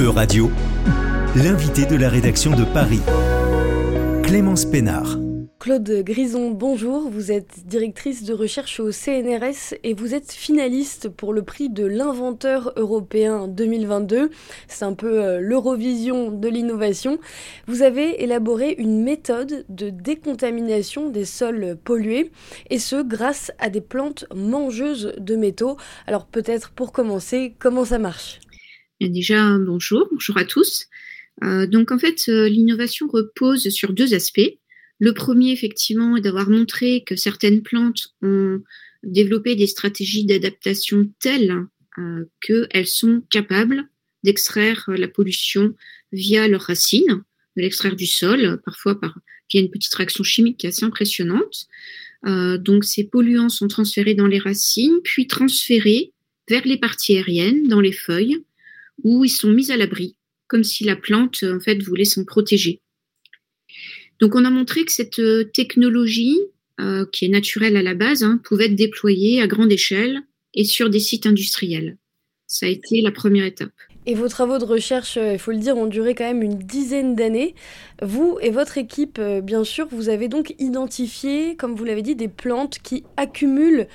E-Radio, l'invité de la rédaction de Paris, Clémence Pénard. Claude Grison, bonjour. Vous êtes directrice de recherche au CNRS et vous êtes finaliste pour le prix de l'inventeur européen 2022. C'est un peu euh, l'Eurovision de l'innovation. Vous avez élaboré une méthode de décontamination des sols pollués et ce grâce à des plantes mangeuses de métaux. Alors peut-être pour commencer, comment ça marche? Déjà, bonjour, bonjour à tous. Euh, donc en fait, euh, l'innovation repose sur deux aspects. Le premier, effectivement, est d'avoir montré que certaines plantes ont développé des stratégies d'adaptation telles euh, qu'elles sont capables d'extraire la pollution via leurs racines, de l'extraire du sol, parfois par, via une petite réaction chimique assez impressionnante. Donc ces polluants sont transférés dans les racines, puis transférés vers les parties aériennes, dans les feuilles, où ils sont mis à l'abri, comme si la plante en fait voulait s'en protéger. Donc on a montré que cette euh, technologie, euh, qui est naturelle à la base, hein, pouvait être déployée à grande échelle et sur des sites industriels. Ça a été la première étape. Et vos travaux de recherche, euh, il faut le dire, ont duré quand même une dizaine d'années. Vous et votre équipe, bien sûr, vous avez donc identifié, comme vous l'avez dit, des plantes qui accumulent,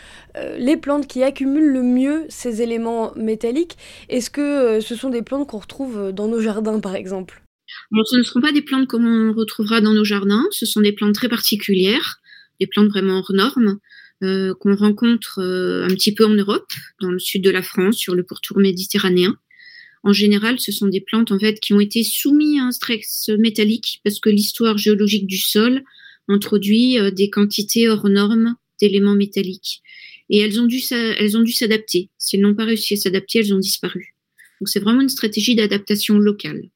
les plantes qui accumulent le mieux ces éléments métalliques. Est-ce que ce sont des plantes qu'on retrouve dans nos jardins, par exemple? Ce ne seront pas des plantes comme on retrouvera dans nos jardins, ce sont des plantes très particulières, des plantes vraiment hors normes, euh, qu'on rencontre euh, un petit peu en Europe, dans le sud de la France, sur le pourtour méditerranéen. En général, ce sont des plantes en fait qui ont été soumises à un stress métallique parce que l'histoire géologique du sol introduit euh, des quantités hors normes d'éléments métalliques. Et elles ont dû, elles ont dû s'adapter. Si elles n'ont pas réussi à s'adapter, elles ont disparu. Donc c'est vraiment une stratégie d'adaptation locale.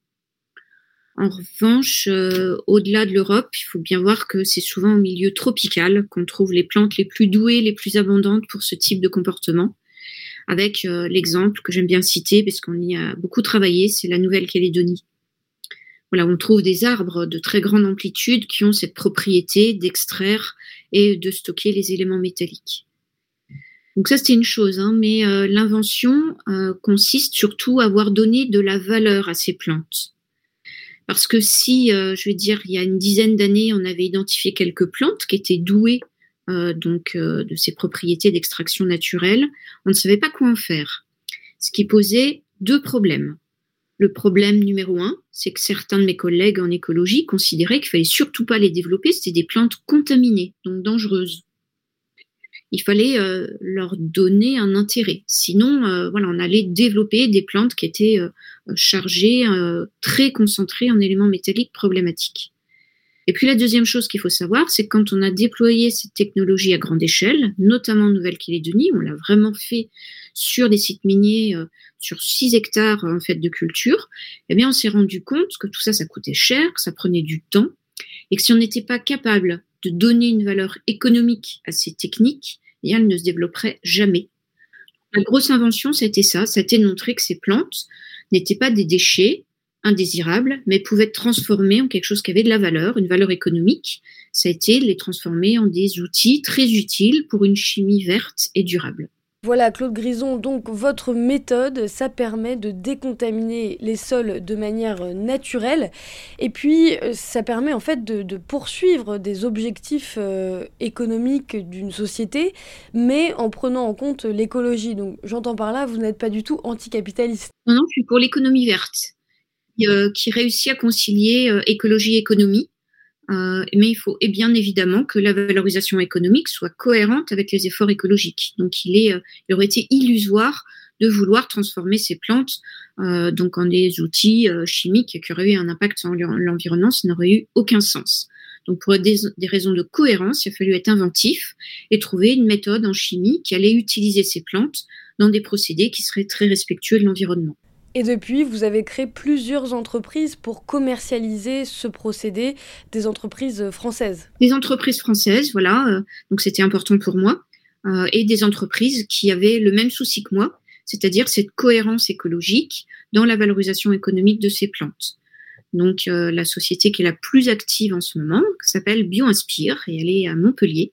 En revanche, euh, au-delà de l'Europe, il faut bien voir que c'est souvent au milieu tropical qu'on trouve les plantes les plus douées, les plus abondantes pour ce type de comportement. Avec euh, l'exemple que j'aime bien citer, parce qu'on y a beaucoup travaillé, c'est la Nouvelle-Calédonie. Voilà, on trouve des arbres de très grande amplitude qui ont cette propriété d'extraire et de stocker les éléments métalliques. Donc ça, c'était une chose, hein, mais euh, l'invention consiste surtout à avoir donné de la valeur à ces plantes. Parce que si, euh, je vais dire, il y a une dizaine d'années, on avait identifié quelques plantes qui étaient douées euh, donc euh, de ces propriétés d'extraction naturelle, on ne savait pas quoi en faire. Ce qui posait deux problèmes. Le problème numéro un, c'est que certains de mes collègues en écologie considéraient qu'il fallait surtout pas les développer, c'était des plantes contaminées, donc dangereuses il fallait euh, leur donner un intérêt. Sinon, voilà, on allait développer des plantes qui étaient chargées, très concentrées en éléments métalliques problématiques. Et puis la deuxième chose qu'il faut savoir, c'est que quand on a déployé cette technologie à grande échelle, notamment en Nouvelle-Calédonie, on l'a vraiment fait sur des sites miniers, sur 6 hectares en fait de culture, eh bien on s'est rendu compte que tout ça, ça coûtait cher, que ça prenait du temps, et que si on n'était pas capable de donner une valeur économique à ces techniques, et elle ne se développerait jamais. La grosse invention, c'était ça, c'était de montrer que ces plantes n'étaient pas des déchets indésirables, mais pouvaient être transformées en quelque chose qui avait de la valeur, une valeur économique. Ça a été de les transformer en des outils très utiles pour une chimie verte et durable. Voilà, Claude Grison, donc votre méthode, ça permet de décontaminer les sols de manière naturelle et puis euh, ça permet en fait de, poursuivre des objectifs euh, économiques d'une société, mais en prenant en compte l'écologie. Donc j'entends par là, vous n'êtes pas du tout anticapitaliste. Non, non, je suis pour l'économie verte, qui réussit à concilier écologie et économie. Euh, mais il faut et bien évidemment que la valorisation économique soit cohérente avec les efforts écologiques. Donc il, euh, il aurait été illusoire de vouloir transformer ces plantes euh, donc en des outils euh, chimiques qui auraient eu un impact sur l'environnement, ça n'aurait eu aucun sens. Donc pour des, des, raisons de cohérence, il a fallu être inventif et trouver une méthode en chimie qui allait utiliser ces plantes dans des procédés qui seraient très respectueux de l'environnement. Et depuis, vous avez créé plusieurs entreprises pour commercialiser ce procédé, des entreprises françaises. Des entreprises françaises, voilà, euh, donc c'était important pour moi, euh, et des entreprises qui avaient le même souci que moi, c'est-à-dire cette cohérence écologique dans la valorisation économique de ces plantes. Donc la société qui est la plus active en ce moment s'appelle BioInspire et elle est à Montpellier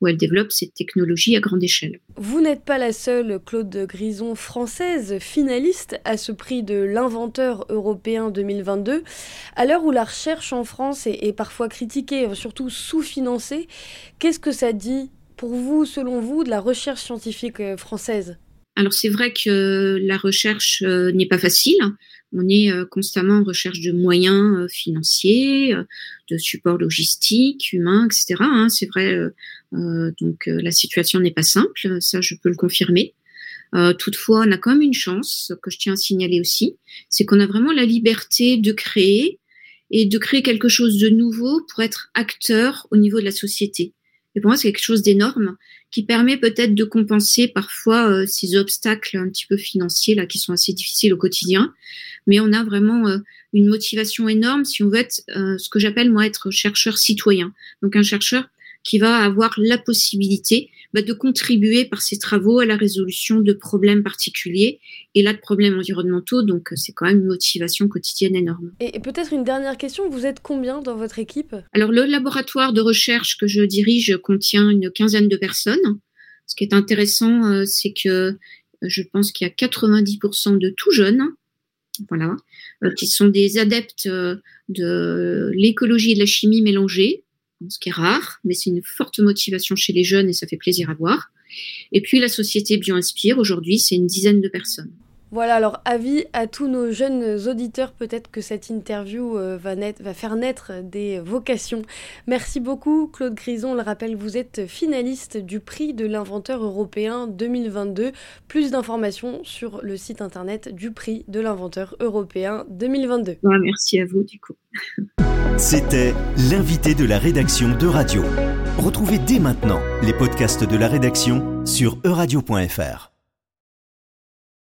où elle développe cette technologie à grande échelle. Vous n'êtes pas la seule, Claude Grison, française finaliste à ce prix de l'inventeur européen 2022. À l'heure où la recherche en France est, parfois critiquée, surtout sous-financée, qu'est-ce que ça dit pour vous, selon vous, de la recherche scientifique euh, française? Alors c'est vrai que la recherche euh, n'est pas facile. On est euh, constamment en recherche de moyens euh, financiers, de support logistique, humain, etc. Hein, c'est vrai. donc la situation n'est pas simple, ça je peux le confirmer. toutefois, on a quand même une chance que je tiens à signaler aussi, c'est qu'on a vraiment la liberté de créer et de créer quelque chose de nouveau pour être acteur au niveau de la société. Et pour moi, c'est quelque chose d'énorme qui permet peut-être de compenser parfois euh, ces obstacles un petit peu financiers là qui sont assez difficiles au quotidien. Mais on a vraiment euh, une motivation énorme si on veut être euh, ce que j'appelle moi être chercheur citoyen. Donc un chercheur qui va avoir la possibilité bah, de contribuer par ses travaux à la résolution de problèmes particuliers et là de problèmes environnementaux. Donc c'est quand même une motivation quotidienne énorme. Et, peut-être une dernière question, vous êtes combien dans votre équipe? Alors le laboratoire de recherche que je dirige contient une quinzaine de personnes. Ce qui est intéressant, euh, c'est que euh, je pense qu'il y a 90% de tout jeunes voilà, euh, qui sont des adeptes de l'écologie et de la chimie mélangée, ce qui est rare, mais c'est une forte motivation chez les jeunes et ça fait plaisir à voir. Et puis la société BioInspire, aujourd'hui, c'est une dizaine de personnes. Voilà, alors avis à tous nos jeunes auditeurs, peut-être que cette interview euh, va, va, faire naître des vocations. Merci beaucoup Claude Grison, on le rappelle, vous êtes finaliste du prix de l'inventeur européen 2022. Plus d'informations sur le site internet du prix de l'inventeur européen 2022. merci à vous du coup. C'était l'invité de la rédaction de Radio. Retrouvez dès maintenant les podcasts de la rédaction sur euradio.fr.